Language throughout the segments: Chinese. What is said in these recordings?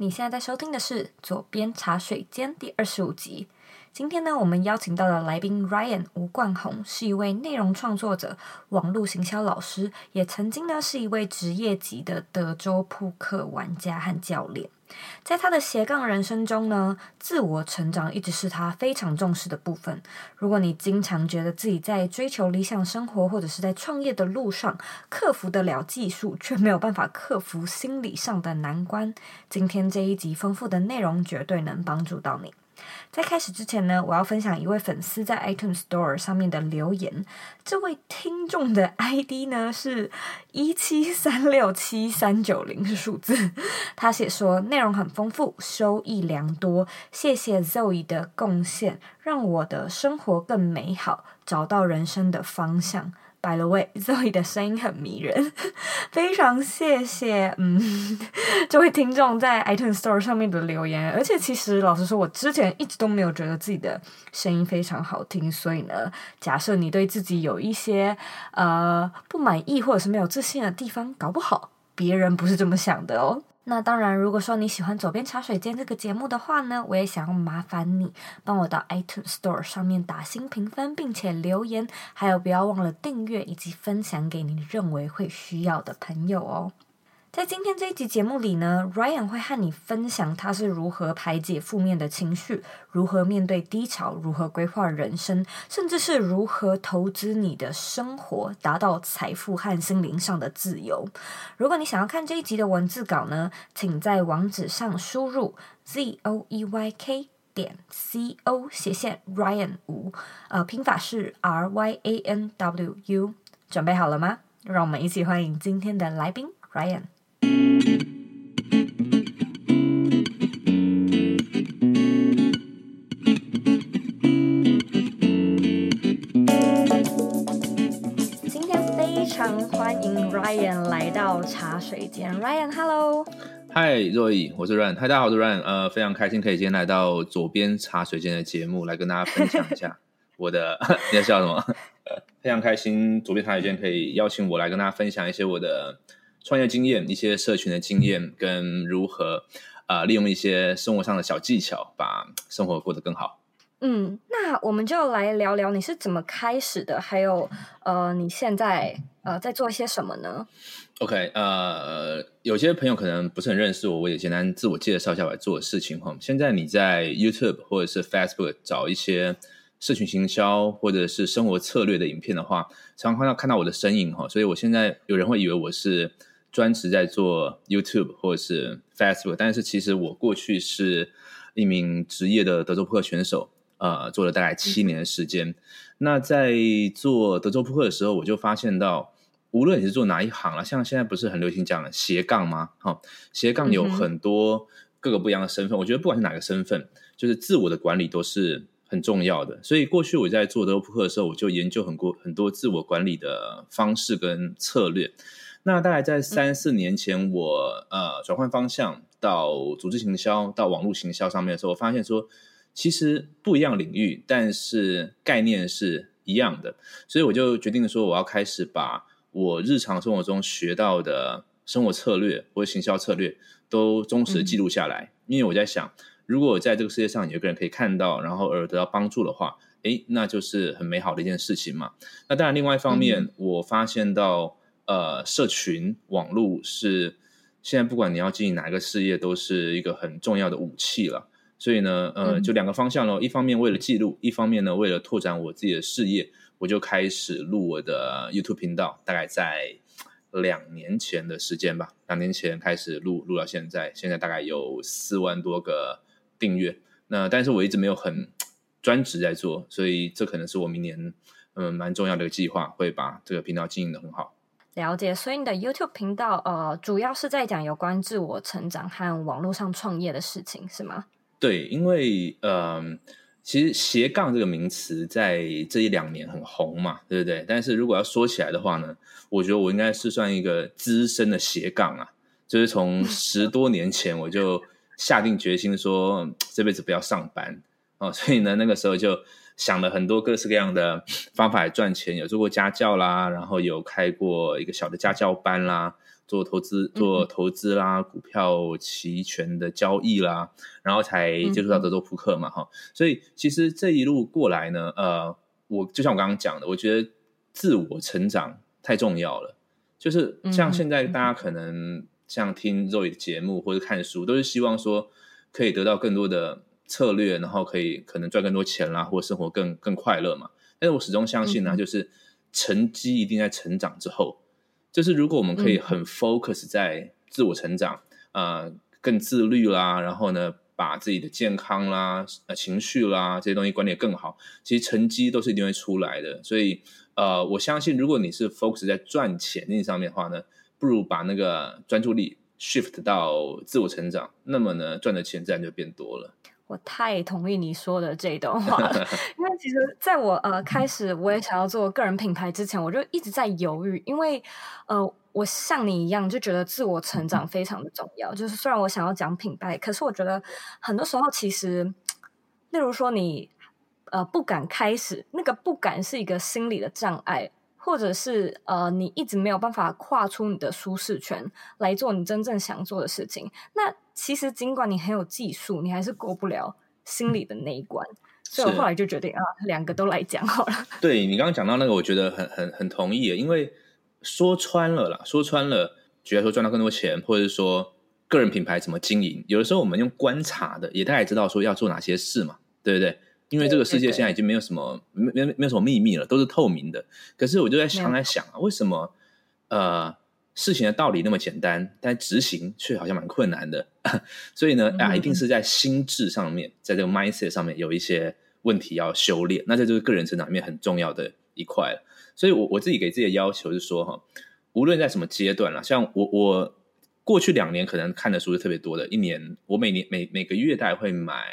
你现在在收听的是《左边茶水间》第二十五集。今天呢，我们邀请到的来宾 Ryan 吴冠宏是一位内容创作者、网络行销老师，也曾经呢是一位职业级的德州扑克玩家和教练。在他的斜杠人生中呢，自我成长一直是他非常重视的部分。如果你经常觉得自己在追求理想生活，或者是在创业的路上克服得了技术，却没有办法克服心理上的难关，今天这一集丰富的内容绝对能帮助到你。在开始之前呢，我要分享一位粉丝在 iTunes Store 上面的留言。这位听众的 ID 呢是一七三六七三九零是数字。他写说内容很丰富，收益良多，谢谢 Zoe 的贡献，让我的生活更美好，找到人生的方向。By the way，Zoe 的声音很迷人，非常谢谢，嗯，这位听众在 iTunes Store 上面的留言。而且其实老实说，我之前一直都没有觉得自己的声音非常好听，所以呢，假设你对自己有一些呃不满意或者是没有自信的地方，搞不好别人不是这么想的哦。那当然，如果说你喜欢《左边茶水间》这个节目的话呢，我也想要麻烦你帮我到 iTunes Store 上面打新评分，并且留言，还有不要忘了订阅以及分享给你认为会需要的朋友哦。在今天这一集节目里呢，Ryan 会和你分享他是如何排解负面的情绪，如何面对低潮，如何规划人生，甚至是如何投资你的生活，达到财富和心灵上的自由。如果你想要看这一集的文字稿呢，请在网址上输入 z o e y k 点 c o 斜线 Ryan 五，呃，拼法是 r y a n w u。准备好了吗？让我们一起欢迎今天的来宾 Ryan。今天非常欢迎 Ryan 来到茶水间。Ryan，Hello。嗨，Zoe，我是 Ryan。嗨，大家好，我是 Ryan。呃，非常开心可以今天来到左边茶水间的节目，来跟大家分享一下我的。你在笑什么？非常开心，左边茶水间可以邀请我来跟大家分享一些我的。创业经验、一些社群的经验，跟如何啊、呃、利用一些生活上的小技巧，把生活过得更好。嗯，那我们就来聊聊你是怎么开始的，还有呃，你现在呃在做些什么呢？OK，呃，有些朋友可能不是很认识我，我也简单自我介绍一下我在做的事情哈。现在你在 YouTube 或者是 Facebook 找一些社群行销或者是生活策略的影片的话，常常看到看到我的身影哈，所以我现在有人会以为我是。专职在做 YouTube 或者是 Facebook，但是其实我过去是一名职业的德州扑克选手，呃，做了大概七年的时间。嗯、那在做德州扑克的时候，我就发现到，无论你是做哪一行了，像现在不是很流行讲斜杠吗？哈、哦，斜杠有很多各个不一样的身份。嗯、我觉得不管是哪个身份，就是自我的管理都是很重要的。所以过去我在做德州扑克的时候，我就研究很多很多自我管理的方式跟策略。那大概在三四年前，我呃转换方向到组织行销、到网络行销上面的时候，我发现说，其实不一样领域，但是概念是一样的，所以我就决定说，我要开始把我日常生活中学到的生活策略或者行销策略都忠实的记录下来，嗯、因为我在想，如果在这个世界上有个人可以看到，然后而得到帮助的话，诶，那就是很美好的一件事情嘛。那当然，另外一方面，嗯、我发现到。呃，社群网络是现在不管你要经营哪一个事业，都是一个很重要的武器了。所以呢，呃，就两个方向咯。一方面为了记录，一方面呢为了拓展我自己的事业，我就开始录我的 YouTube 频道。大概在两年前的时间吧，两年前开始录，录到现在，现在大概有四万多个订阅。那但是我一直没有很专职在做，所以这可能是我明年嗯蛮重要的一个计划，会把这个频道经营的很好。了解，所以你的 YouTube 频道呃，主要是在讲有关自我成长和网络上创业的事情，是吗？对，因为呃，其实斜杠这个名词在这一两年很红嘛，对不对？但是如果要说起来的话呢，我觉得我应该是算一个资深的斜杠啊，就是从十多年前我就下定决心说这辈子不要上班哦，所以呢，那个时候就。想了很多各式各样的方法来赚钱，有做过家教啦，然后有开过一个小的家教班啦，做投资、做投资啦，股票期权的交易啦，然后才接触到德州扑克嘛，哈、嗯。所以其实这一路过来呢，呃，我就像我刚刚讲的，我觉得自我成长太重要了。就是像现在大家可能像听 Zoe 的节目或者看书，都是希望说可以得到更多的策略，然后可以可能赚更多钱啦，或者生活更更快乐嘛。但是我始终相信呢，就是成绩一定在成长之后。就是如果我们可以很 focus 在自我成长，啊、呃，更自律啦，然后呢，把自己的健康啦、呃情绪啦这些东西管理得更好，其实成绩都是一定会出来的。所以，呃，我相信如果你是 focus 在赚钱那上面的话呢，不如把那个专注力 shift 到自我成长，那么呢，赚的钱自然就变多了。我太同意你说的这段话了，因为其实在我呃开始我也想要做个人品牌之前，我就一直在犹豫，因为呃我像你一样就觉得自我成长非常的重要。就是虽然我想要讲品牌，可是我觉得很多时候其实，例如说你呃不敢开始，那个不敢是一个心理的障碍。或者是呃，你一直没有办法跨出你的舒适圈来做你真正想做的事情。那其实尽管你很有技术，你还是过不了心里的那一关。所以我后来就决定啊，两个都来讲好了。对，你刚刚讲到那个，我觉得很很很同意。因为说穿了啦，说穿了，觉得说赚到更多钱，或者是说个人品牌怎么经营，有的时候我们用观察的，也大概知道说要做哪些事嘛，对不对？因为这个世界现在已经没有什么没没没有什么秘密了，都是透明的。可是我就在常，在想啊，为什么呃事情的道理那么简单，但执行却好像蛮困难的？所以呢，啊，一定是在心智上面，在这个 mindset 上面有一些问题要修炼。那这就是个人成长里面很重要的一块了。所以我我自己给自己的要求是说，哈，无论在什么阶段了，像我我。过去两年可能看的书是特别多的，一年我每年每每个月大概会买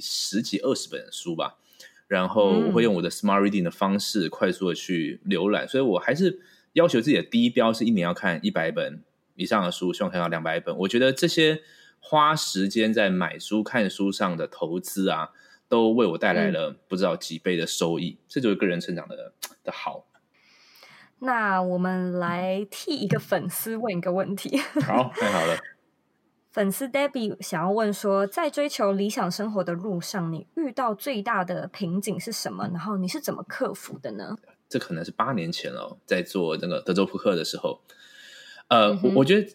十几二十本书吧，然后我会用我的 Smart Reading 的方式快速的去浏览，嗯、所以我还是要求自己的第一标是一年要看一百本以上的书，希望看到两百本。我觉得这些花时间在买书看书上的投资啊，都为我带来了不知道几倍的收益，嗯、这就是个人成长的的好。那我们来替一个粉丝问一个问题。好，太好了。粉丝 Debbie 想要问说，在追求理想生活的路上，你遇到最大的瓶颈是什么？然后你是怎么克服的呢？这可能是八年前了，在做那个德州扑克的时候。呃，嗯、我我觉得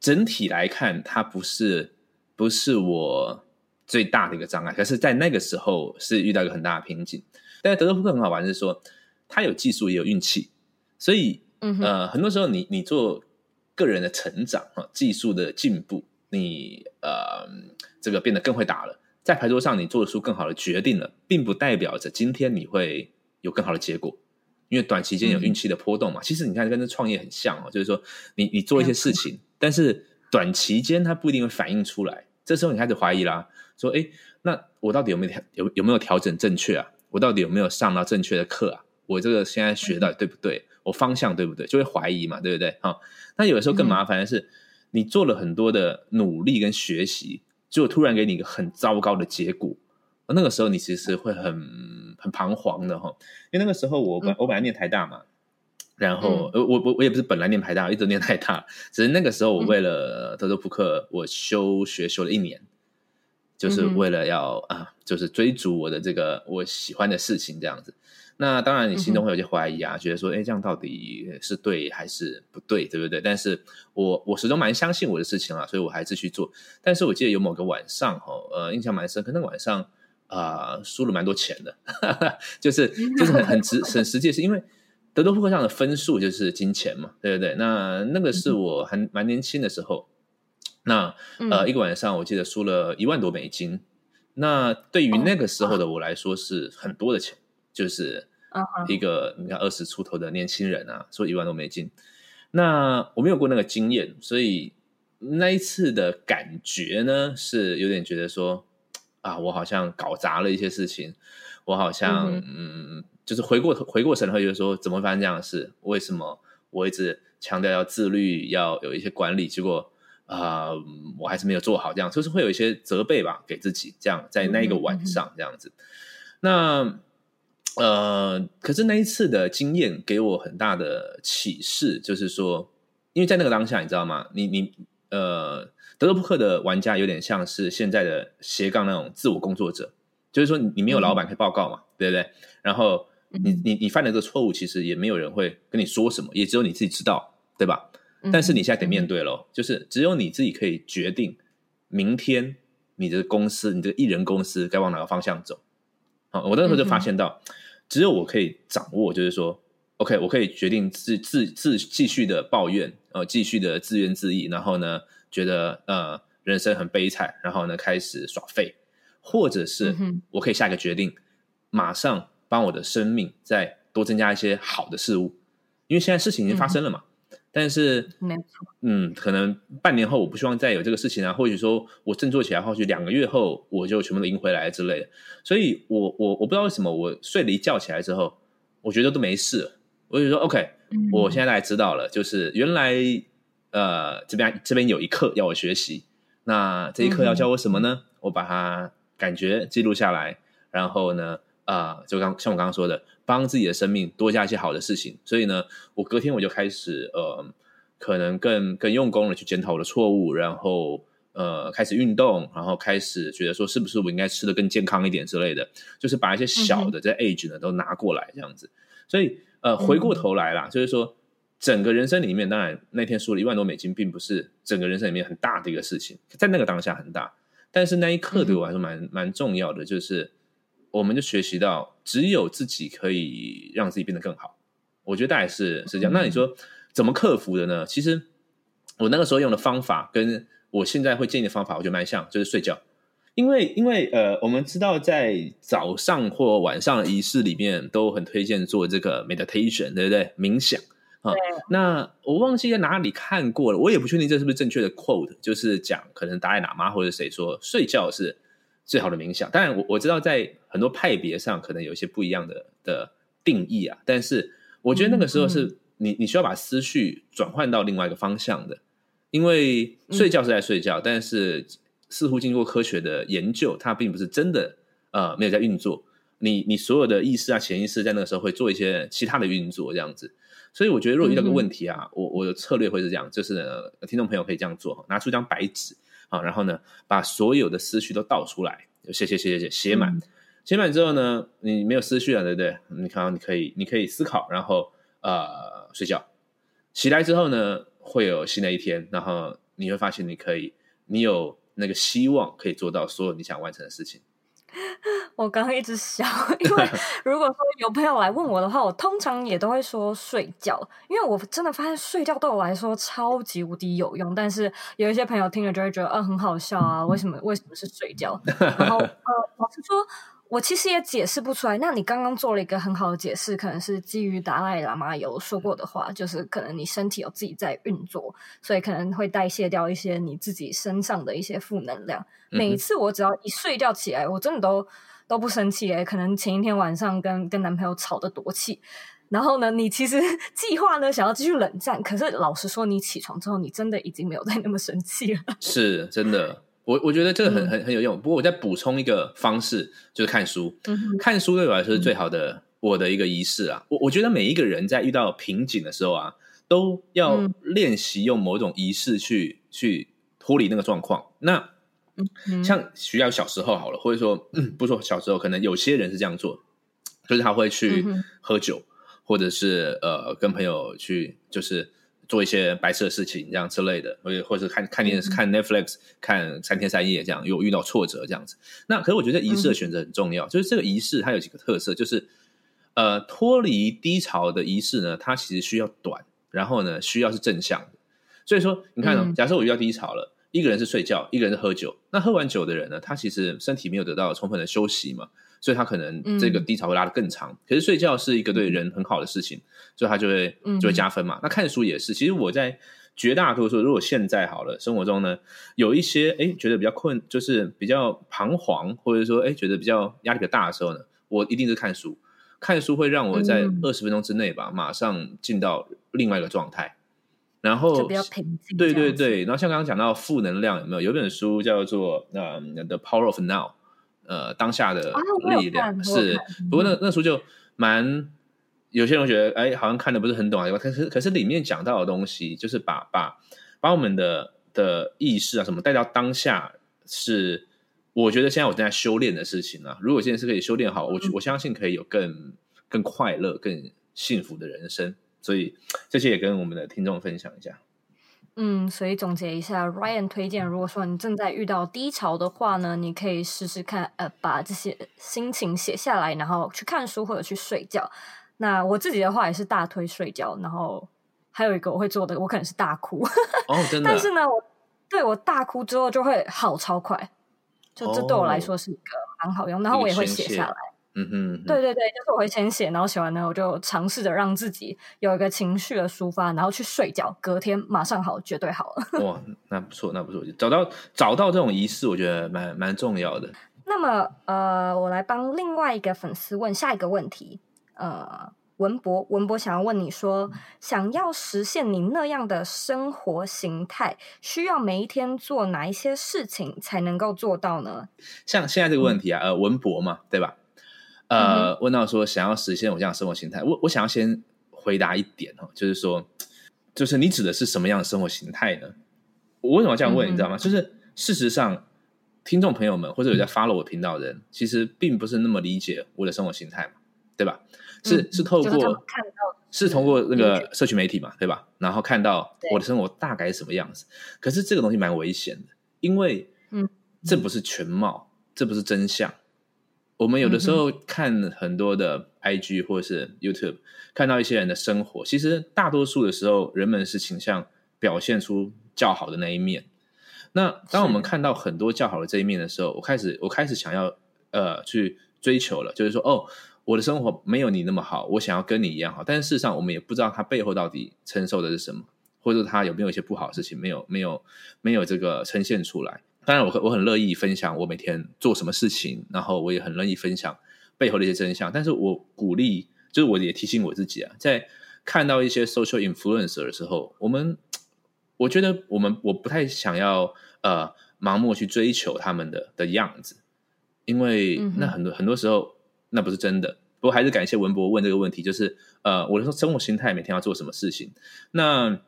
整体来看，它不是不是我最大的一个障碍，可是，在那个时候是遇到一个很大的瓶颈。但是德州扑克很好玩，是说它有技术也有运气。所以，呃，很多时候你你做个人的成长啊，技术的进步，你呃这个变得更会打了，在牌桌上你做出更好的决定了，并不代表着今天你会有更好的结果，因为短期间有运气的波动嘛。嗯、其实你看跟这创业很像哦，就是说你你做一些事情，嗯、但是短期间它不一定会反映出来，这时候你开始怀疑啦，说哎，那我到底有没有调有有没有调整正确啊？我到底有没有上到正确的课啊？我这个现在学到底对不对？我方向对不对？就会怀疑嘛，对不对？好，那有的时候更麻烦的是，嗯、你做了很多的努力跟学习，结果突然给你一个很糟糕的结果，那个时候你其实会很很彷徨的哈。因为那个时候我本、嗯、我本来念台大嘛，然后、嗯、我我我也不是本来念台大，一直念台大，只是那个时候我为了德州扑克，我休学休了一年，就是为了要、嗯、啊，就是追逐我的这个我喜欢的事情这样子。那当然，你心中会有些怀疑啊，嗯、觉得说，哎，这样到底是对还是不对，对不对？但是我我始终蛮相信我的事情啊，所以我还继续做。但是我记得有某个晚上，哦，呃，印象蛮深刻，那个晚上啊、呃，输了蛮多钱的，哈 哈就是就是很很直很实际，是因为德州扑克上的分数就是金钱嘛，对不对？那那个是我还蛮年轻的时候，那呃，一个晚上我记得输了一万多美金，那对于那个时候的我来说是很多的钱。就是一个你看二十出头的年轻人啊，说一万多美金，那我没有过那个经验，所以那一次的感觉呢，是有点觉得说啊，我好像搞砸了一些事情，我好像嗯，嗯，就是回过头回过神会觉得说，怎么会发生这样的事？为什么我一直强调要自律，要有一些管理，结果啊、呃，我还是没有做好，这样就是会有一些责备吧，给自己这样，在那一个晚上这样子，嗯、那。呃，可是那一次的经验给我很大的启示，就是说，因为在那个当下，你知道吗？你你呃，德州扑克的玩家有点像是现在的斜杠那种自我工作者，就是说你没有老板可以报告嘛，嗯、对不对？然后你你你犯了这个错误，其实也没有人会跟你说什么，也只有你自己知道，对吧？但是你现在得面对喽，就是只有你自己可以决定明天你的公司，你的艺人公司该往哪个方向走。好，我那时候就发现到，只有我可以掌握，就是说，OK，我可以决定自自自继续的抱怨，呃，继续的自怨自艾，然后呢，觉得呃人生很悲惨，然后呢开始耍废，或者是我可以下一个决定，马上帮我的生命再多增加一些好的事物，因为现在事情已经发生了嘛。但是，嗯，可能半年后我不希望再有这个事情啊。或许说我振作起来，或许两个月后我就全部都赢回来之类的。所以我，我我我不知道为什么，我睡了一觉起来之后，我觉得都没事了。我就说，OK，我现在大概知道了，就是原来呃这边这边有一课要我学习。那这一课要教我什么呢？我把它感觉记录下来，然后呢，啊、呃，就刚像我刚刚说的。帮自己的生命多加一些好的事情，所以呢，我隔天我就开始呃，可能更更用功的去检讨我的错误，然后呃，开始运动，然后开始觉得说是不是我应该吃的更健康一点之类的，就是把一些小的这 age 呢都拿过来这样子。所以呃，回过头来啦，就是说整个人生里面，当然那天输了一万多美金，并不是整个人生里面很大的一个事情，在那个当下很大，但是那一刻对我来说蛮蛮重要的，就是。我们就学习到，只有自己可以让自己变得更好。我觉得大概是是这样。那你说怎么克服的呢？其实我那个时候用的方法，跟我现在会建议的方法，我觉得蛮像，就是睡觉。因为因为呃，我们知道在早上或晚上的仪式里面，都很推荐做这个 meditation，对不对？冥想啊。那我忘记在哪里看过了，我也不确定这是不是正确的 quote，就是讲可能达赖喇嘛或者谁说睡觉是最好的冥想。当然我我知道在很多派别上可能有一些不一样的的定义啊，但是我觉得那个时候是你你需要把思绪转换到另外一个方向的，因为睡觉是在睡觉，嗯、但是似乎经过科学的研究，它并不是真的呃没有在运作，你你所有的意识啊潜意识在那个时候会做一些其他的运作这样子，所以我觉得如果遇到个问题啊，嗯、我我的策略会是这样，就是听众朋友可以这样做，拿出一张白纸啊，然后呢把所有的思绪都倒出来，写写写写写写满。嗯写满之后呢，你没有思绪了，对不对？你看，你可以，你可以思考，然后呃睡觉。起来之后呢，会有新的一天，然后你会发现你可以，你有那个希望可以做到所有你想完成的事情。我刚刚一直笑，因为 如果说有朋友来问我的话，我通常也都会说睡觉，因为我真的发现睡觉对我来说超级无敌有用。但是有一些朋友听了就会觉得，呃，很好笑啊，为什么为什么是睡觉？然后呃，老实说。我其实也解释不出来。那你刚刚做了一个很好的解释，可能是基于达赖喇嘛有说过的话，就是可能你身体有自己在运作，所以可能会代谢掉一些你自己身上的一些负能量。每一次我只要一睡觉起来，我真的都都不生气诶，可能前一天晚上跟跟男朋友吵得多气，然后呢，你其实 计划呢想要继续冷战，可是老实说，你起床之后，你真的已经没有再那么生气了。是真的。我我觉得这个很很很有用，不过我再补充一个方式，就是看书。看书对我来说是最好的我的一个仪式啊。我我觉得每一个人在遇到瓶颈的时候啊，都要练习用某种仪式去去脱离那个状况。那像徐佳小时候好了，或者说不说小时候，可能有些人是这样做，就是他会去喝酒，或者是呃跟朋友去就是。做一些白色的事情，这样之类的，或者或者看看电视、看 Netflix、看三天三夜这样，有遇到挫折这样子。那可是我觉得仪式的选择很重要，嗯、就是这个仪式它有几个特色，就是呃脱离低潮的仪式呢，它其实需要短，然后呢需要是正向的。所以说你看哦，假设我遇到低潮了，一个人是睡觉，一个人是喝酒，那喝完酒的人呢，他其实身体没有得到充分的休息嘛。所以他可能这个低潮会拉得更长，嗯、可是睡觉是一个对人很好的事情，所以他就会就会加分嘛。嗯、那看书也是，其实我在绝大多数，如果现在好了，生活中呢，有一些哎觉得比较困，就是比较彷徨，或者说哎觉得比较压力比较大的时候呢，我一定是看书。看书会让我在二十分钟之内吧，嗯、马上进到另外一个状态，然后就比较平静。对对对，然后像刚刚讲到负能量有没有？有本书叫做呃《The Power of Now》。呃，当下的力量、啊、是，不过那那书就蛮有些人觉得，哎，好像看的不是很懂啊。可是，可是里面讲到的东西，就是把把把我们的的意识啊什么带到当下，是我觉得现在我正在修炼的事情啊。如果现在是可以修炼好，我我相信可以有更更快乐、更幸福的人生。所以这些也跟我们的听众分享一下。嗯，所以总结一下，Ryan 推荐，如果说你正在遇到低潮的话呢，你可以试试看，呃，把这些心情写下来，然后去看书或者去睡觉。那我自己的话也是大推睡觉，然后还有一个我会做的，我可能是大哭。哦，真的。但是呢，我对我大哭之后就会好超快，就这对我来说是一个蛮好用，然后我也会写下来。嗯哼，对对对，就是我会先写，然后写完呢，我就尝试着让自己有一个情绪的抒发，然后去睡觉，隔天马上好，绝对好了。哇，那不错，那不错，找到找到这种仪式，我觉得蛮蛮重要的。那么，呃，我来帮另外一个粉丝问下一个问题。呃，文博，文博想要问你说，想要实现你那样的生活形态，需要每一天做哪一些事情才能够做到呢？像现在这个问题啊，嗯、呃，文博嘛，对吧？呃，问到说想要实现我这样的生活形态，我我想要先回答一点哦，就是说，就是你指的是什么样的生活形态呢？我为什么要这样问？嗯、你知道吗？就是事实上，听众朋友们或者有在 follow 我频道的人，嗯、其实并不是那么理解我的生活形态嘛，对吧？是、嗯、是透过看到是通过那个社群媒体嘛，对吧？然后看到我的生活大概是什么样子。可是这个东西蛮危险的，因为嗯，这不是全貌，这不是真相。我们有的时候看很多的 IG 或者是 YouTube，看到一些人的生活，其实大多数的时候，人们是倾向表现出较好的那一面。那当我们看到很多较好的这一面的时候，我开始我开始想要呃去追求了，就是说哦，我的生活没有你那么好，我想要跟你一样好。但是事实上，我们也不知道他背后到底承受的是什么，或者他有没有一些不好的事情没有没有没有这个呈现出来。当然我，我我很乐意分享我每天做什么事情，然后我也很乐意分享背后的一些真相。但是我鼓励，就是我也提醒我自己啊，在看到一些 social influencer 的时候，我们我觉得我们我不太想要呃盲目去追求他们的的样子，因为那很多很多时候那不是真的。不过还是感谢文博问这个问题，就是呃我的生活心态每天要做什么事情。那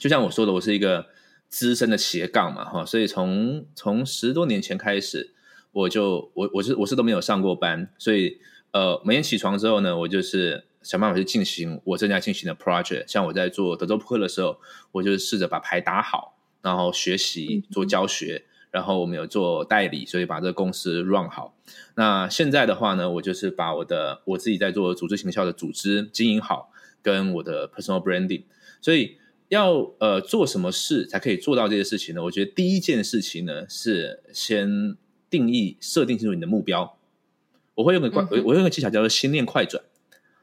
就像我说的，我是一个。资深的斜杠嘛，哈，所以从从十多年前开始，我就我我是我是都没有上过班，所以呃，每天起床之后呢，我就是想办法去进行我正在进行的 project。像我在做德州扑克的时候，我就试着把牌打好，然后学习做教学，然后我们有做代理，所以把这个公司 run 好。那现在的话呢，我就是把我的我自己在做组织行销的组织经营好，跟我的 personal branding，所以。要呃做什么事才可以做到这些事情呢？我觉得第一件事情呢是先定义设定清楚你的目标。我会用个快，我会用个技巧叫做心念快转。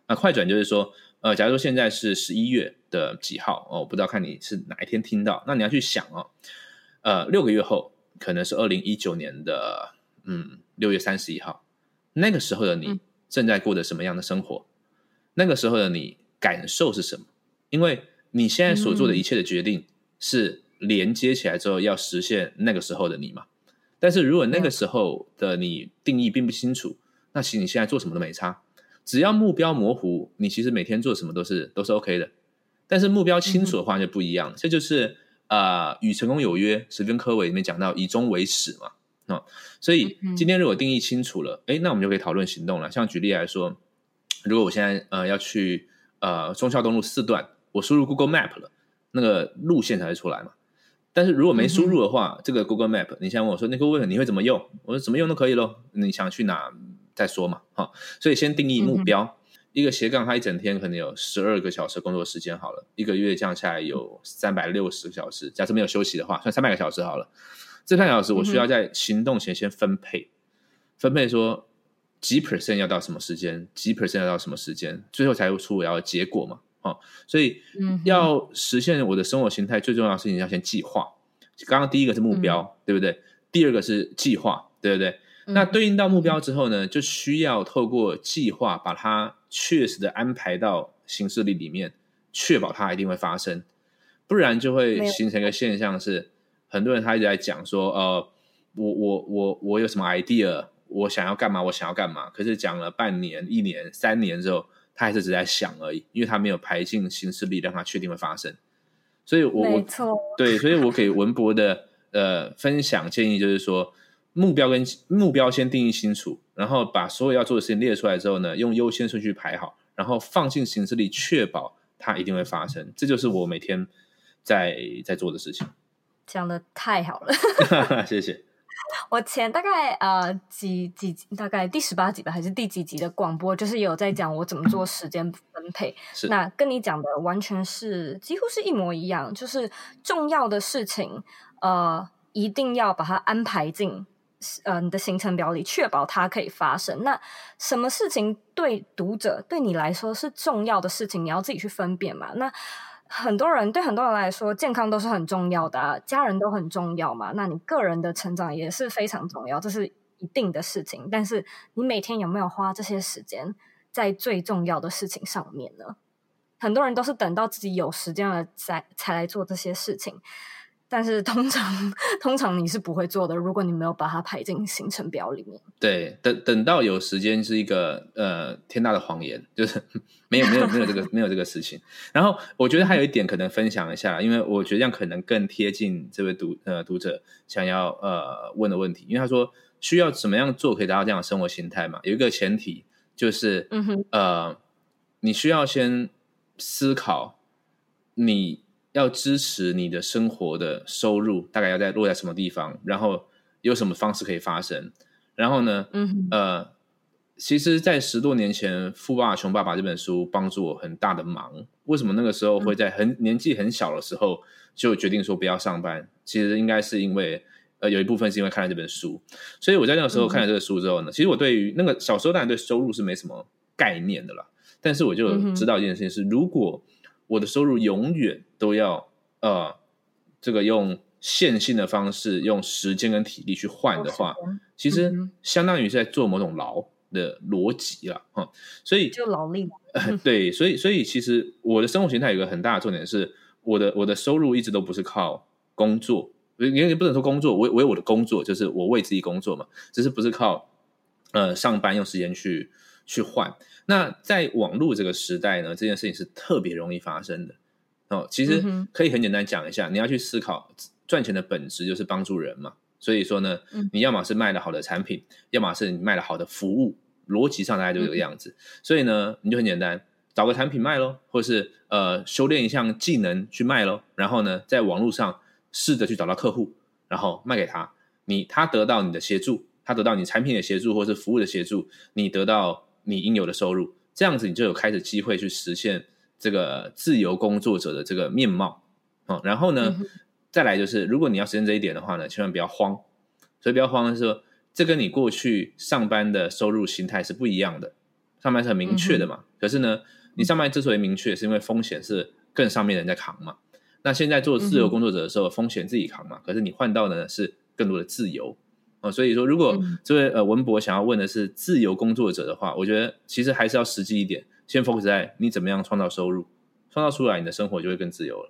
那快转就是说，呃，假如说现在是十一月的几号哦，我不知道看你是哪一天听到，那你要去想哦，呃，六个月后可能是二零一九年的嗯六月三十一号，那个时候的你正在过着什么样的生活？那个时候的你感受是什么？因为你现在所做的一切的决定是连接起来之后要实现那个时候的你嘛？但是如果那个时候的你定义并不清楚，那其实你现在做什么都没差。只要目标模糊，你其实每天做什么都是都是 OK 的。但是目标清楚的话就不一样了。这就是啊，呃，《与成功有约》史蒂芬柯维里面讲到以终为始嘛。哦，所以今天如果定义清楚了，诶，那我们就可以讨论行动了。像举例来说，如果我现在呃要去呃忠孝东路四段。我输入 Google Map 了，那个路线才会出来嘛。但是如果没输入的话，嗯、这个 Google Map，你想问我说，那个问你会怎么用？我说怎么用都可以咯。你想去哪再说嘛，哈。所以先定义目标。嗯、一个斜杠，他一整天可能有十二个小时工作时间，好了，一个月降下来有三百六十个小时。假设没有休息的话，算三百个小时好了。这三个小时我需要在行动前先分配，嗯、分配说几 percent 要到什么时间，几 percent 要到什么时间，最后才会出我要的结果嘛。哦，所以要实现我的生活形态，最重要的事情要先计划。刚刚第一个是目标，嗯、对不对？第二个是计划，对不对？嗯、那对应到目标之后呢，就需要透过计划把它确实的安排到行事历里面，确保它一定会发生。不然就会形成一个现象是，很多人他一直在讲说，呃，我我我我有什么 idea，我想要干嘛，我想要干嘛。可是讲了半年、一年、三年之后。他还是只在想而已，因为他没有排进行事力，让他确定会发生。所以我，我没错，对，所以我给文博的呃分享建议就是说，目标跟目标先定义清楚，然后把所有要做的事情列出来之后呢，用优先顺序排好，然后放进行事力，确保它一定会发生。这就是我每天在在做的事情。讲的太好了，谢谢。我前大概呃几几大概第十八集吧，还是第几集的广播，就是有在讲我怎么做时间分配。是那跟你讲的完全是几乎是一模一样，就是重要的事情，呃，一定要把它安排进呃你的行程表里，确保它可以发生。那什么事情对读者对你来说是重要的事情，你要自己去分辨嘛。那很多人对很多人来说，健康都是很重要的啊，家人都很重要嘛。那你个人的成长也是非常重要，这是一定的事情。但是你每天有没有花这些时间在最重要的事情上面呢？很多人都是等到自己有时间了再才来做这些事情。但是通常，通常你是不会做的。如果你没有把它排进行程表里面，对，等等到有时间是一个呃天大的谎言，就是 没有没有没有这个 没有这个事情。然后我觉得还有一点可能分享一下，因为我觉得这样可能更贴近这位读呃读者想要呃问的问题。因为他说需要怎么样做可以达到这样的生活形态嘛？有一个前提就是，嗯哼，呃，你需要先思考你。要支持你的生活的收入，大概要在落在什么地方，然后有什么方式可以发生？然后呢，嗯，呃，其实，在十多年前，《富爸爸穷爸爸》这本书帮助我很大的忙。为什么那个时候会在很年纪很小的时候就决定说不要上班？其实应该是因为，呃，有一部分是因为看了这本书。所以我在那个时候看了这个书之后呢，其实我对于那个小时候当然对收入是没什么概念的啦，但是我就知道一件事情是，如果我的收入永远都要呃，这个用线性的方式，用时间跟体力去换的话，其实相当于是在做某种劳的逻辑了哈。所以就劳力嘛。对，所以所以其实我的生活形态有一个很大的重点是，我的我的收入一直都不是靠工作，因为不能说工作，我我有我的工作，就是我为自己工作嘛，只是不是靠呃上班用时间去去换。那在网络这个时代呢，这件事情是特别容易发生的哦。其实可以很简单讲一下，你要去思考赚钱的本质就是帮助人嘛。所以说呢，你要么是卖了好的产品，要么是你卖了好的服务，逻辑上大概就这个样子。所以呢，你就很简单，找个产品卖喽，或是呃修炼一项技能去卖喽。然后呢，在网络上试着去找到客户，然后卖给他。你他得到你的协助，他得到你产品的协助，或是服务的协助，你得到。你应有的收入，这样子你就有开始机会去实现这个自由工作者的这个面貌，哦，然后呢，嗯、再来就是，如果你要实现这一点的话呢，千万不要慌。所以不要慌的是说，这跟你过去上班的收入形态是不一样的。上班是很明确的嘛，嗯、可是呢，你上班之所以明确，是因为风险是更上面的人在扛嘛。那现在做自由工作者的时候，嗯、风险自己扛嘛，可是你换到的呢是更多的自由。哦，所以说，如果这位呃文博想要问的是自由工作者的话，我觉得其实还是要实际一点，先 focus 在你怎么样创造收入，创造出来，你的生活就会更自由了。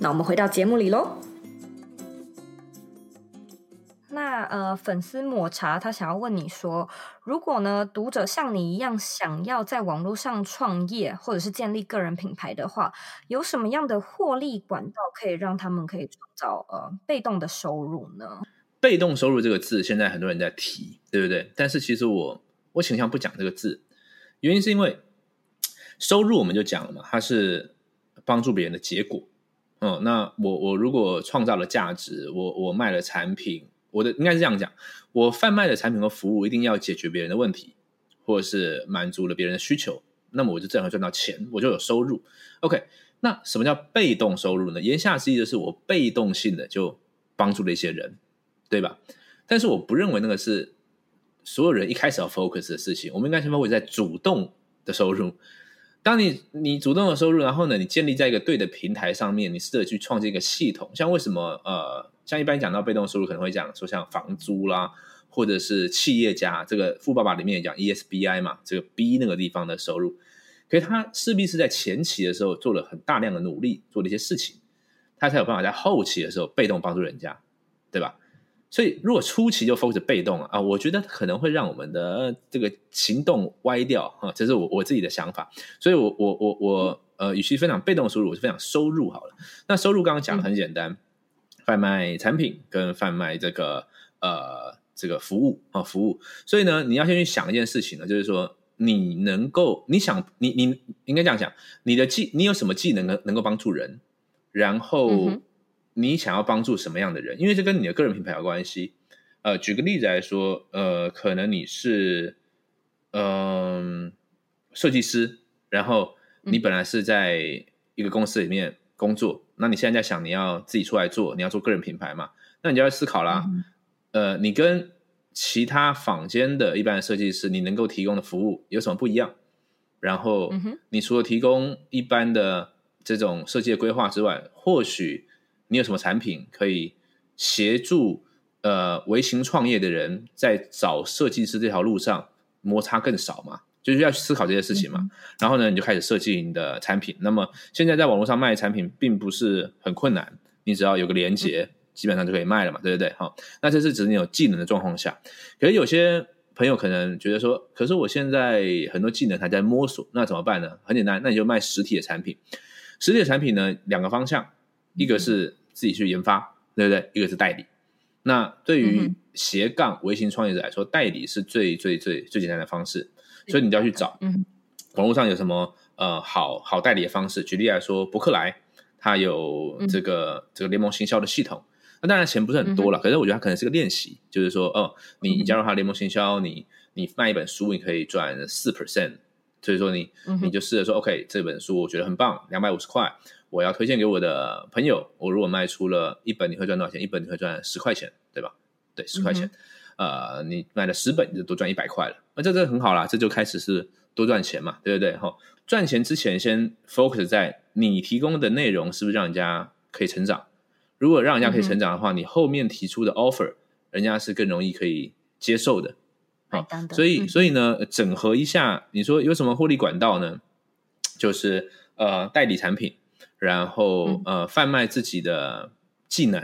那我们回到节目里喽。那呃，粉丝抹茶他想要问你说，如果呢，读者像你一样想要在网络上创业或者是建立个人品牌的话，有什么样的获利管道可以让他们可以创造呃被动的收入呢？被动收入这个字现在很多人在提，对不对？但是其实我我倾向不讲这个字，原因是因为收入我们就讲了嘛，它是帮助别人的结果。哦，那我我如果创造了价值，我我卖了产品，我的应该是这样讲，我贩卖的产品和服务一定要解决别人的问题，或者是满足了别人的需求，那么我就正好赚到钱，我就有收入。OK，那什么叫被动收入呢？言下之意就是我被动性的就帮助了一些人，对吧？但是我不认为那个是所有人一开始要 focus 的事情。我们应该先 focus 在主动的收入。当你你主动的收入，然后呢，你建立在一个对的平台上面，你试着去创建一个系统。像为什么呃，像一般讲到被动收入，可能会讲说像房租啦，或者是企业家这个《富爸爸》里面也讲 ESBI 嘛，这个 B 那个地方的收入，可是他势必是在前期的时候做了很大量的努力，做了一些事情，他才有办法在后期的时候被动帮助人家，对吧？所以，如果初期就 focus 被动啊，我觉得可能会让我们的这个行动歪掉啊，这是我我自己的想法。所以我，我我我呃，与其分享被动收入，我就分享收入好了。那收入刚刚讲的很简单，贩卖产品跟贩卖这个呃这个服务啊服务。所以呢，你要先去想一件事情呢，就是说你能够你想你你应该这样讲，你的技你有什么技能能能够帮助人，然后。嗯你想要帮助什么样的人？因为这跟你的个人品牌有关系。呃，举个例子来说，呃，可能你是嗯、呃、设计师，然后你本来是在一个公司里面工作，嗯、那你现在在想你要自己出来做，你要做个人品牌嘛？那你就要思考啦。嗯、呃，你跟其他坊间的一般的设计师，你能够提供的服务有什么不一样？然后，你除了提供一般的这种设计的规划之外，或许你有什么产品可以协助呃微型创业的人在找设计师这条路上摩擦更少嘛？就是要去思考这些事情嘛。嗯、然后呢，你就开始设计你的产品。那么现在在网络上卖的产品并不是很困难，你只要有个连接，嗯、基本上就可以卖了嘛，对不对？好，那这是指你有技能的状况下。可是有些朋友可能觉得说，可是我现在很多技能还在摸索，那怎么办呢？很简单，那你就卖实体的产品。实体的产品呢，两个方向，一个是。自己去研发，对不对？一个是代理。那对于斜杠微型创业者来说，代理是最最最最简单的方式。所以你就要去找，嗯网络上有什么呃好好代理的方式。举例来说，博客来它有这个这个联盟行销的系统。那当然钱不是很多了，可是我觉得它可能是个练习，就是说，哦，你你加入它联盟行销，你你卖一本书，你可以赚四 percent。所以说你你就试着说，OK，这本书我觉得很棒，两百五十块。我要推荐给我的朋友，我如果卖出了一本，你会赚多少钱？一本你会赚十块钱，对吧？对，十块钱。嗯、呃，你卖了十本，你就多赚一百块了。那这这很好啦，这就开始是多赚钱嘛，对不对？哈，赚钱之前先 focus 在你提供的内容是不是让人家可以成长。如果让人家可以成长的话，嗯、你后面提出的 offer，人家是更容易可以接受的。好，所以所以呢，整合一下，你说有什么获利管道呢？就是呃，代理产品。然后，呃，贩卖自己的技能。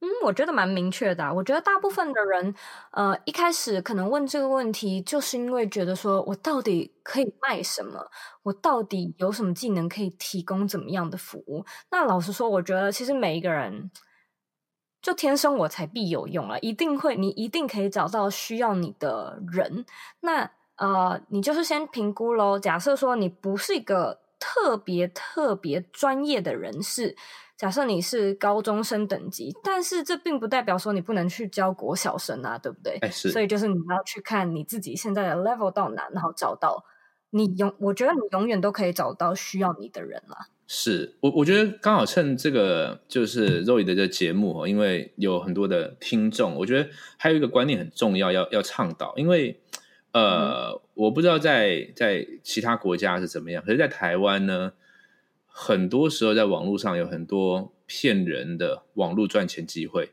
嗯，我觉得蛮明确的啊。我觉得大部分的人，呃，一开始可能问这个问题，就是因为觉得说我到底可以卖什么？我到底有什么技能可以提供怎么样的服务？那老实说，我觉得其实每一个人，就天生我材必有用了，一定会，你一定可以找到需要你的人。那呃，你就是先评估喽。假设说你不是一个。特别特别专业的人士，假设你是高中生等级，但是这并不代表说你不能去教国小生啊，对不对？哎，是。所以就是你要去看你自己现在的 level 到哪，然后找到你永，我觉得你永远都可以找到需要你的人了。是我，我觉得刚好趁这个就是 Zoe 的这个节目哦，因为有很多的听众，我觉得还有一个观念很重要，要要倡导，因为。呃，嗯、我不知道在在其他国家是怎么样，可是，在台湾呢，很多时候在网络上有很多骗人的网络赚钱机会，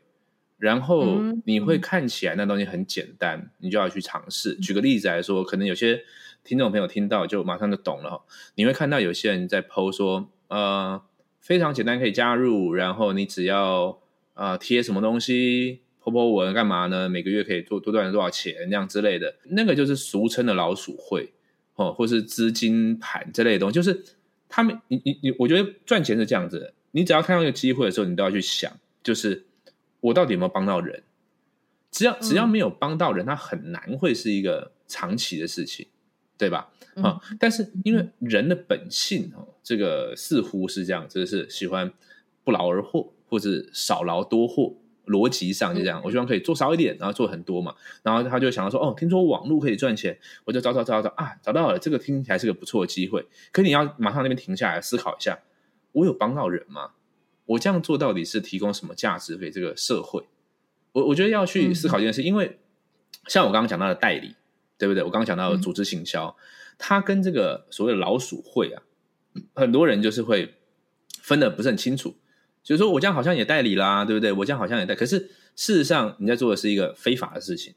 然后你会看起来那东西很简单，嗯、你就要去尝试。举个例子来说，可能有些听众朋友听到就马上就懂了。你会看到有些人在 PO 说，呃，非常简单可以加入，然后你只要呃贴什么东西。婆婆，我干嘛呢？每个月可以多多赚多少钱，那样之类的，那个就是俗称的老鼠会哦，或是资金盘这类的东西。就是他们，你你你，我觉得赚钱是这样子的，你只要看到一个机会的时候，你都要去想，就是我到底有没有帮到人？只要只要没有帮到人，它很难会是一个长期的事情，对吧？啊、嗯，但是因为人的本性哦，这个似乎是这样，就是喜欢不劳而获，或者少劳多获。逻辑上就这样，我希望可以做少一点，然后做很多嘛。然后他就想到说，哦，听说网络可以赚钱，我就找找找找啊，找到了，这个听起来是个不错的机会。可你要马上那边停下来思考一下，我有帮到人吗？我这样做到底是提供什么价值给这个社会？我我觉得要去思考一件事，嗯、因为像我刚刚讲到的代理，对不对？我刚刚讲到的组织行销，它、嗯、跟这个所谓的老鼠会啊，很多人就是会分的不是很清楚，就是说我这样好像也代理啦，对不对？我这样好像也代，可是事实上你在做的是一个非法的事情。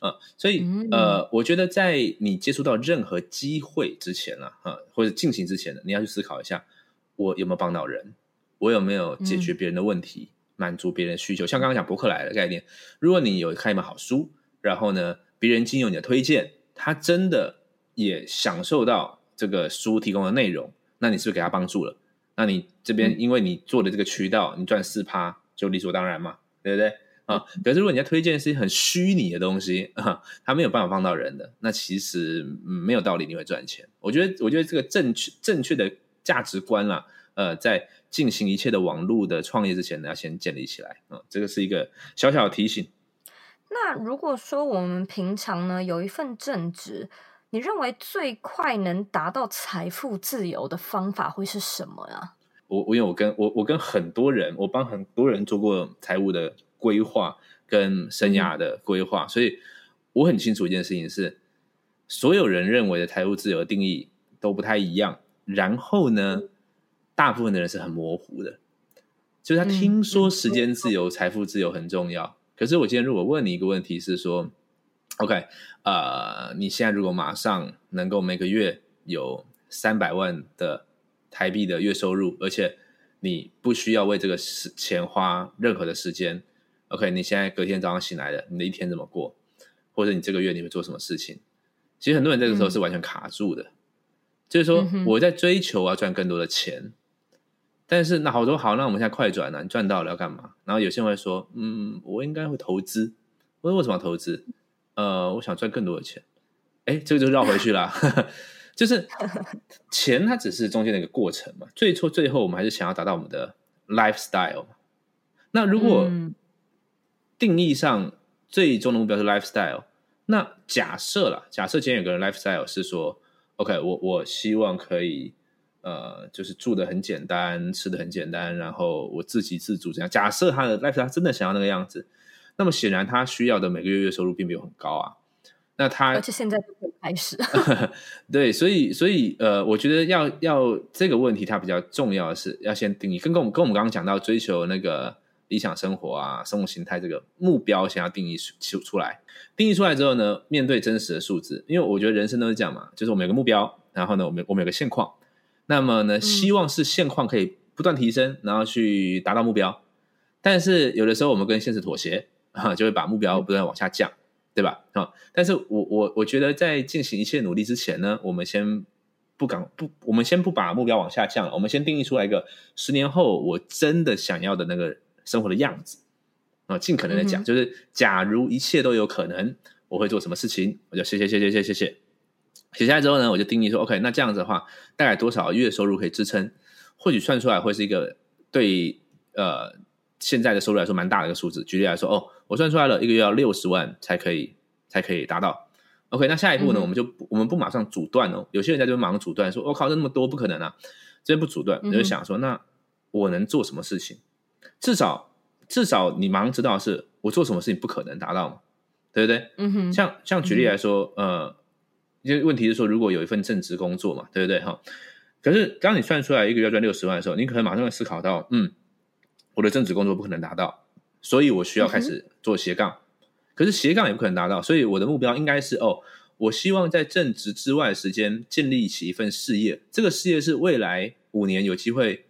呃，所以呃，我觉得在你接触到任何机会之前啊，啊，或者进行之前呢，你要去思考一下，我有没有帮到人，我有没有解决别人的问题，满足别人的需求。像刚刚讲博客来的概念，如果你有看一本好书，然后呢，别人经由你的推荐，他真的也享受到这个书提供的内容，那你是不是给他帮助了？那你这边因为你做的这个渠道，你赚四趴，就理所当然嘛，对不对？啊，可是如果你要推荐是很虚拟的东西啊，它没有办法帮到人的，那其实没有道理你会赚钱。我觉得，我觉得这个正确正确的价值观啦，呃，在进行一切的网络的创业之前呢，要先建立起来啊，这个是一个小小的提醒。那如果说我们平常呢有一份正职，你认为最快能达到财富自由的方法会是什么呀？我我因为我跟我我跟很多人，我帮很多人做过财务的。规划跟生涯的规划，嗯，所以我很清楚一件事情是，所有人认为的财务自由的定义都不太一样。然后呢，大部分的人是很模糊的，就是他听说时间自由、财富自由很重要。可是我今天如果问你一个问题，是说，OK，呃，你现在如果马上能够每个月有三百万的台币的月收入，而且你不需要为这个时钱花任何的时间。OK，你现在隔天早上醒来了，你的一天怎么过？或者你这个月你会做什么事情？其实很多人这个时候是完全卡住的，嗯、就是说我在追求要赚更多的钱，嗯、但是那好多好，那我们现在快转了、啊？你赚到了要干嘛？然后有些人会说，嗯，我应该会投资。我说为什么要投资？呃，我想赚更多的钱。哎，这个就绕回去了，就是钱它只是中间的一个过程嘛。最初最后我们还是想要达到我们的 lifestyle。那如果、嗯定义上最终的目标是 lifestyle。那假设啦，假设今天有个人 lifestyle 是说，OK，我我希望可以呃，就是住的很简单，吃的很简单，然后我自给自足这样。假设他的 lifestyle 真的想要那个样子，那么显然他需要的每个月月收入并没有很高啊。那他而且现在就可以开始。对，所以所以呃，我觉得要要这个问题，它比较重要的是要先定义，跟跟我们跟我们刚刚讲到追求那个。理想生活啊，生活形态这个目标先要定义出出来，定义出来之后呢，面对真实的数字，因为我觉得人生都是这样嘛，就是我们有个目标，然后呢，我们我们有个现况，那么呢，希望是现况可以不断提升，然后去达到目标，但是有的时候我们跟现实妥协，哈，就会把目标不断往下降，对吧？啊，但是我我我觉得在进行一切努力之前呢，我们先不敢不，我们先不把目标往下降，我们先定义出来一个十年后我真的想要的那个。生活的样子啊，尽可能的讲，嗯、就是假如一切都有可能，我会做什么事情？我就写写写写写写写，写下来之后呢，我就定义说，OK，那这样子的话，大概多少月收入可以支撑？或许算出来会是一个对呃现在的收入来说蛮大的一个数字。举例来说，哦，我算出来了，一个月要六十万才可以才可以达到。OK，那下一步呢，嗯、我们就我们不马上阻断哦。有些人在这边马上阻断，说，我、哦、靠，这那么多不可能啊！这边不阻断，你就想说，那我能做什么事情？至少，至少你马上知道是我做什么事情不可能达到嘛，对不对？嗯哼。像像举例来说，嗯、呃，因为问题是说，如果有一份正职工作嘛，对不对？哈。可是当你算出来一个月赚六十万的时候，你可能马上会思考到，嗯，我的正职工作不可能达到，所以我需要开始做斜杠。嗯、可是斜杠也不可能达到，所以我的目标应该是哦，我希望在正职之外的时间建立起一份事业，这个事业是未来五年有机会。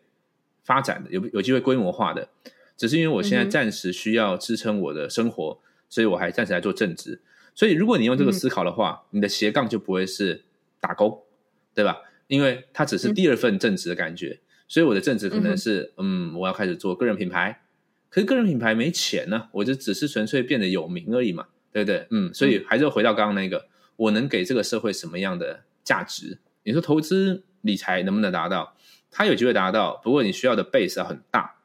发展的有有机会规模化的，只是因为我现在暂时需要支撑我的生活，嗯、所以我还暂时来做正职。所以如果你用这个思考的话，嗯、你的斜杠就不会是打工，对吧？因为它只是第二份正职的感觉。嗯、所以我的正职可能是，嗯，嗯，我要开始做个人品牌，可是个人品牌没钱呢、啊，我就只是纯粹变得有名而已嘛，对不对？嗯，所以还是回到刚刚那个，我能给这个社会什么样的价值？你说投资理财能不能达到？它有机会达到，不过你需要的 base 要很大。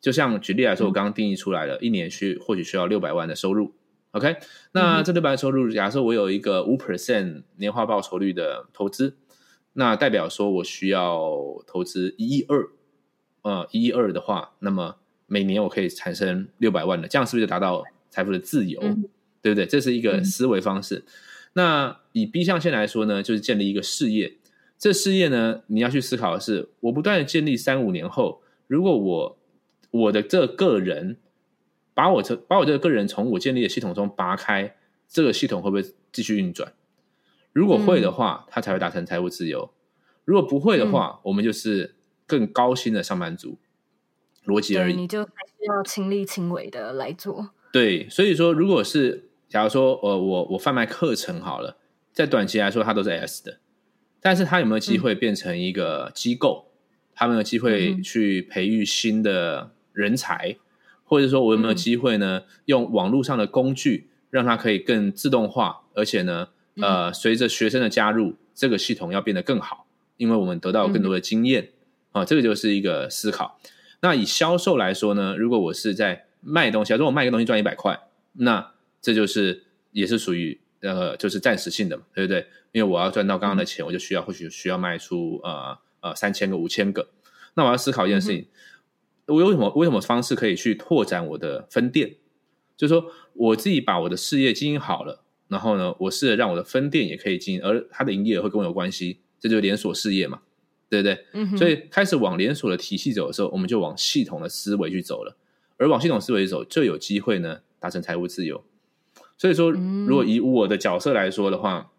就像举例来说，我刚刚定义出来了，嗯、一年需或许需要六百万的收入。OK，那这六百万收入，假设我有一个五 percent 年化报酬率的投资，那代表说我需要投资一亿二。呃一亿二的话，那么每年我可以产生六百万的，这样是不是就达到财富的自由？嗯、对不对？这是一个思维方式。嗯、那以 B 象限来说呢，就是建立一个事业。这事业呢，你要去思考的是，我不断的建立三五年后，如果我我的这个人把我这把我这个个人从我建立的系统中拔开，这个系统会不会继续运转？如果会的话，嗯、它才会达成财务自由；如果不会的话，嗯、我们就是更高薪的上班族。逻辑而已，你就还是要亲力亲为的来做。对，所以说，如果是假如说，呃，我我贩卖课程好了，在短期来说，它都是 S 的。但是它有没有机会变成一个机构？嗯、他有没有机会去培育新的人才？嗯、或者说，我有没有机会呢？嗯、用网络上的工具，让它可以更自动化，而且呢，呃，随着学生的加入，这个系统要变得更好，因为我们得到更多的经验、嗯、啊，这个就是一个思考。那以销售来说呢，如果我是在卖东西，如果我卖一个东西赚一百块，那这就是也是属于呃，就是暂时性的嘛，对不对？因为我要赚到刚刚的钱，嗯、我就需要或许需要卖出呃呃三千个五千个。那我要思考一件事情，嗯、我有什么为什么方式可以去拓展我的分店？就是说我自己把我的事业经营好了，然后呢，我试着让我的分店也可以经营，而它的营业额会跟我有关系，这就是连锁事业嘛，对不对？嗯、所以开始往连锁的体系走的时候，我们就往系统的思维去走了，而往系统思维走，就有机会呢达成财务自由。所以说，如果以我的角色来说的话，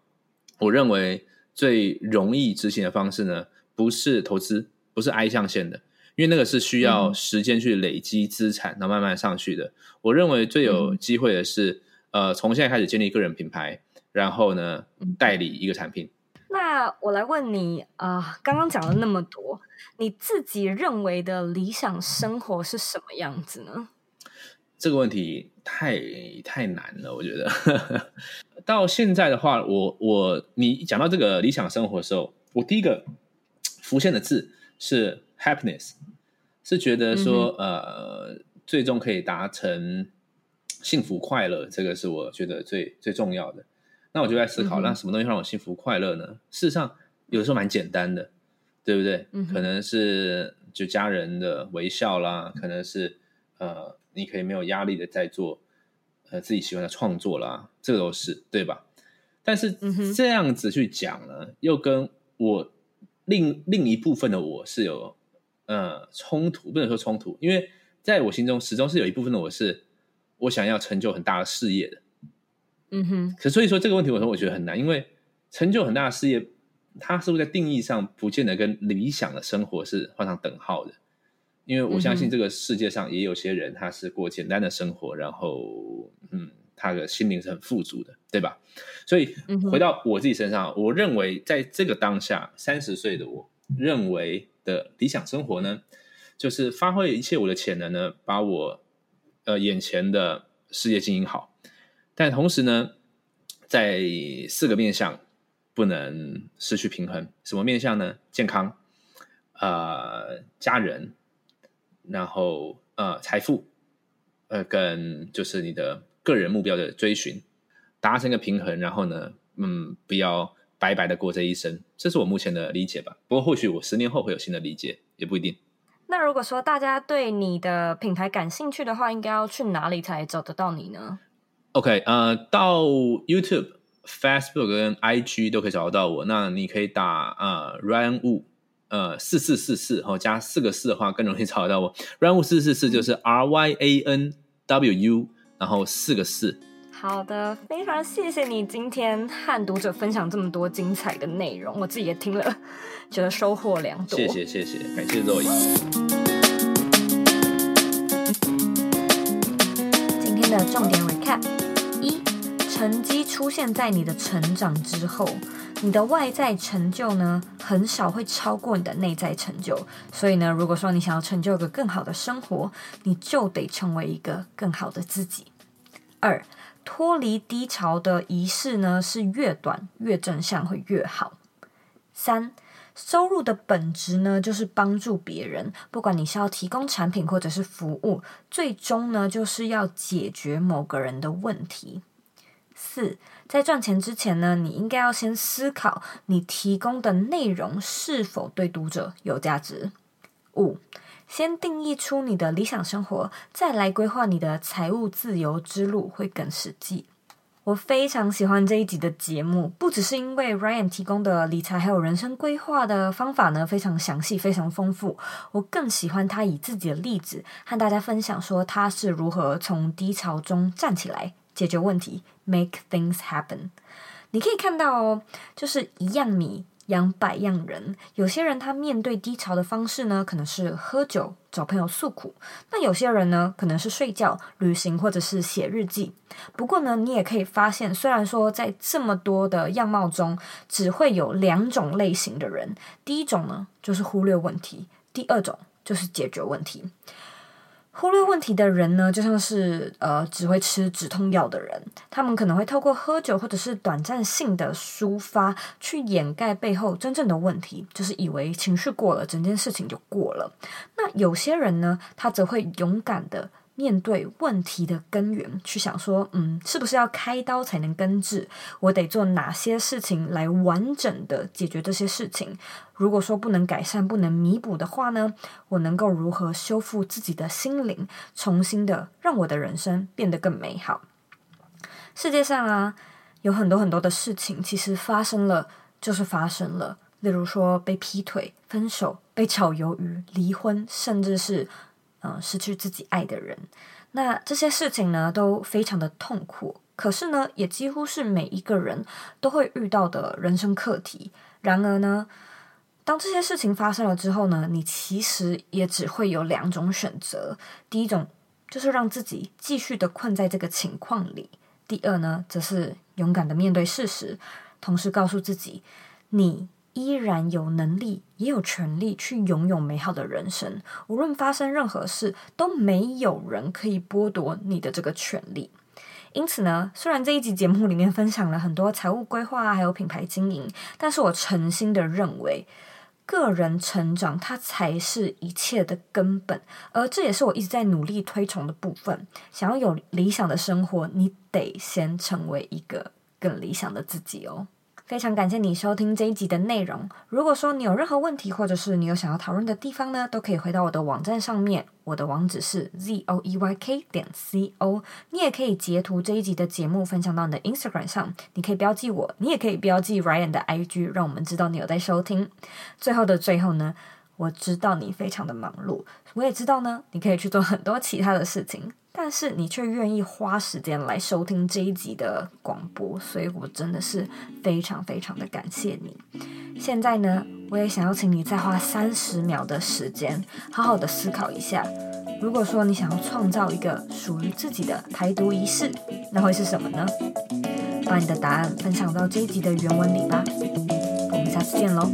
我认为最容易执行的方式呢，不是投资，不是 I 象限的，因为那个是需要时间去累积资产，然后慢慢上去的。我认为最有机会的是，呃，从现在开始建立个人品牌，然后呢，代理一个产品。那我来问你啊，呃，刚刚讲了那么多，你自己认为的理想生活是什么样子呢？这个问题太太难了，我觉得。到现在的话，我我你讲到这个理想生活的时候，我第一个浮现的字是 happiness，是觉得说、嗯、呃，最终可以达成幸福快乐，这个是我觉得最最重要的。那我就在思考，那、什么东西让我幸福快乐呢？事实上，有的时候蛮简单的，对不对？嗯、可能是就家人的微笑啦，可能是呃。你可以没有压力的在做，呃，自己喜欢的创作啦，这个都是对吧？但是这样子去讲呢，嗯、又跟我另另一部分的我是有呃冲突，不能说冲突，因为在我心中始终是有一部分的我是我想要成就很大的事业的，嗯哼。可所以说这个问题，我说我觉得很难，因为成就很大的事业，它是不是在定义上不见得跟理想的生活是画上等号的？因为我相信这个世界上也有些人，他是过简单的生活，嗯、然后，嗯，他的心灵是很富足的，对吧？所以回到我自己身上，嗯、我认为在这个当下，三十岁的我认为的理想生活呢，就是发挥一切我的潜能呢，把我呃眼前的事业经营好，但同时呢，在四个面向不能失去平衡。什么面向呢？健康，呃，家人。然后，呃，财富，呃，跟就是你的个人目标的追寻，达成一个平衡。然后呢，嗯，不要白白的过这一生，这是我目前的理解吧。不过，或许我十年后会有新的理解，也不一定。那如果说大家对你的品牌感兴趣的话，应该要去哪里才找得到你呢？OK，呃，到 YouTube、Facebook 跟 IG 都可以找得到我。那你可以打呃 Ryan Wu。呃，四四四四，然后加四个四的话，更容易找得到我。Ryan Wu 四四四就是 R Y A N W U，然后四个四。好的，非常谢谢你今天和读者分享这么多精彩的内容，我自己也听了，觉得收获良多。谢谢谢谢，感谢 Zoe。今天的重点 recap：一，成绩出现在你的成长之后。你的外在成就呢，很少会超过你的内在成就。所以呢，如果说你想要成就一个更好的生活，你就得成为一个更好的自己。二，脱离低潮的仪式呢，是越短越正向会越好。三，收入的本质呢，就是帮助别人，不管你是要提供产品或者是服务，最终呢，就是要解决某个人的问题。四，在赚钱之前呢，你应该要先思考你提供的内容是否对读者有价值。五，先定义出你的理想生活，再来规划你的财务自由之路，会更实际。我非常喜欢这一集的节目，不只是因为 Ryan 提供的理财还有人生规划的方法呢，非常详细、非常丰富。我更喜欢他以自己的例子和大家分享，说他是如何从低潮中站起来，解决问题，make things happen。你可以看到哦，就是一样米。养百样人，有些人他面对低潮的方式呢，可能是喝酒、找朋友诉苦；那有些人呢，可能是睡觉、旅行或者是写日记。不过呢，你也可以发现，虽然说在这么多的样貌中，只会有两种类型的人，第一种呢，就是忽略问题；第二种就是解决问题。忽略问题的人呢，就像是呃只会吃止痛药的人，他们可能会透过喝酒或者是短暂性的抒发，去掩盖背后真正的问题，就是以为情绪过了，整件事情就过了。那有些人呢，他则会勇敢的。面对问题的根源，去想说，嗯，是不是要开刀才能根治？我得做哪些事情来完整的解决这些事情？如果说不能改善、不能弥补的话呢，我能够如何修复自己的心灵，重新的让我的人生变得更美好？世界上啊，有很多很多的事情，其实发生了就是发生了。例如说，被劈腿、分手、被炒鱿鱼、离婚，甚至是。嗯，失去自己爱的人，那这些事情呢，都非常的痛苦。可是呢，也几乎是每一个人都会遇到的人生课题。然而呢，当这些事情发生了之后呢，你其实也只会有两种选择：第一种就是让自己继续的困在这个情况里；第二呢，则是勇敢的面对事实，同时告诉自己，你。依然有能力，也有权利去拥有美好的人生。无论发生任何事，都没有人可以剥夺你的这个权利。因此呢，虽然这一集节目里面分享了很多财务规划，还有品牌经营，但是我诚心的认为，个人成长它才是一切的根本，而这也是我一直在努力推崇的部分。想要有理想的生活，你得先成为一个更理想的自己哦。非常感谢你收听这一集的内容。如果说你有任何问题，或者是你有想要讨论的地方呢，都可以回到我的网站上面。我的网址是 z o e y k 点 c o。你也可以截图这一集的节目分享到你的 Instagram 上，你可以标记我，你也可以标记 Ryan 的 IG，让我们知道你有在收听。最后的最后呢，我知道你非常的忙碌，我也知道呢，你可以去做很多其他的事情。但是你却愿意花时间来收听这一集的广播，所以我真的是非常非常的感谢你。现在呢，我也想要请你再花三十秒的时间，好好的思考一下。如果说你想要创造一个属于自己的排毒仪式，那会是什么呢？把你的答案分享到这一集的原文里吧。我们下次见喽。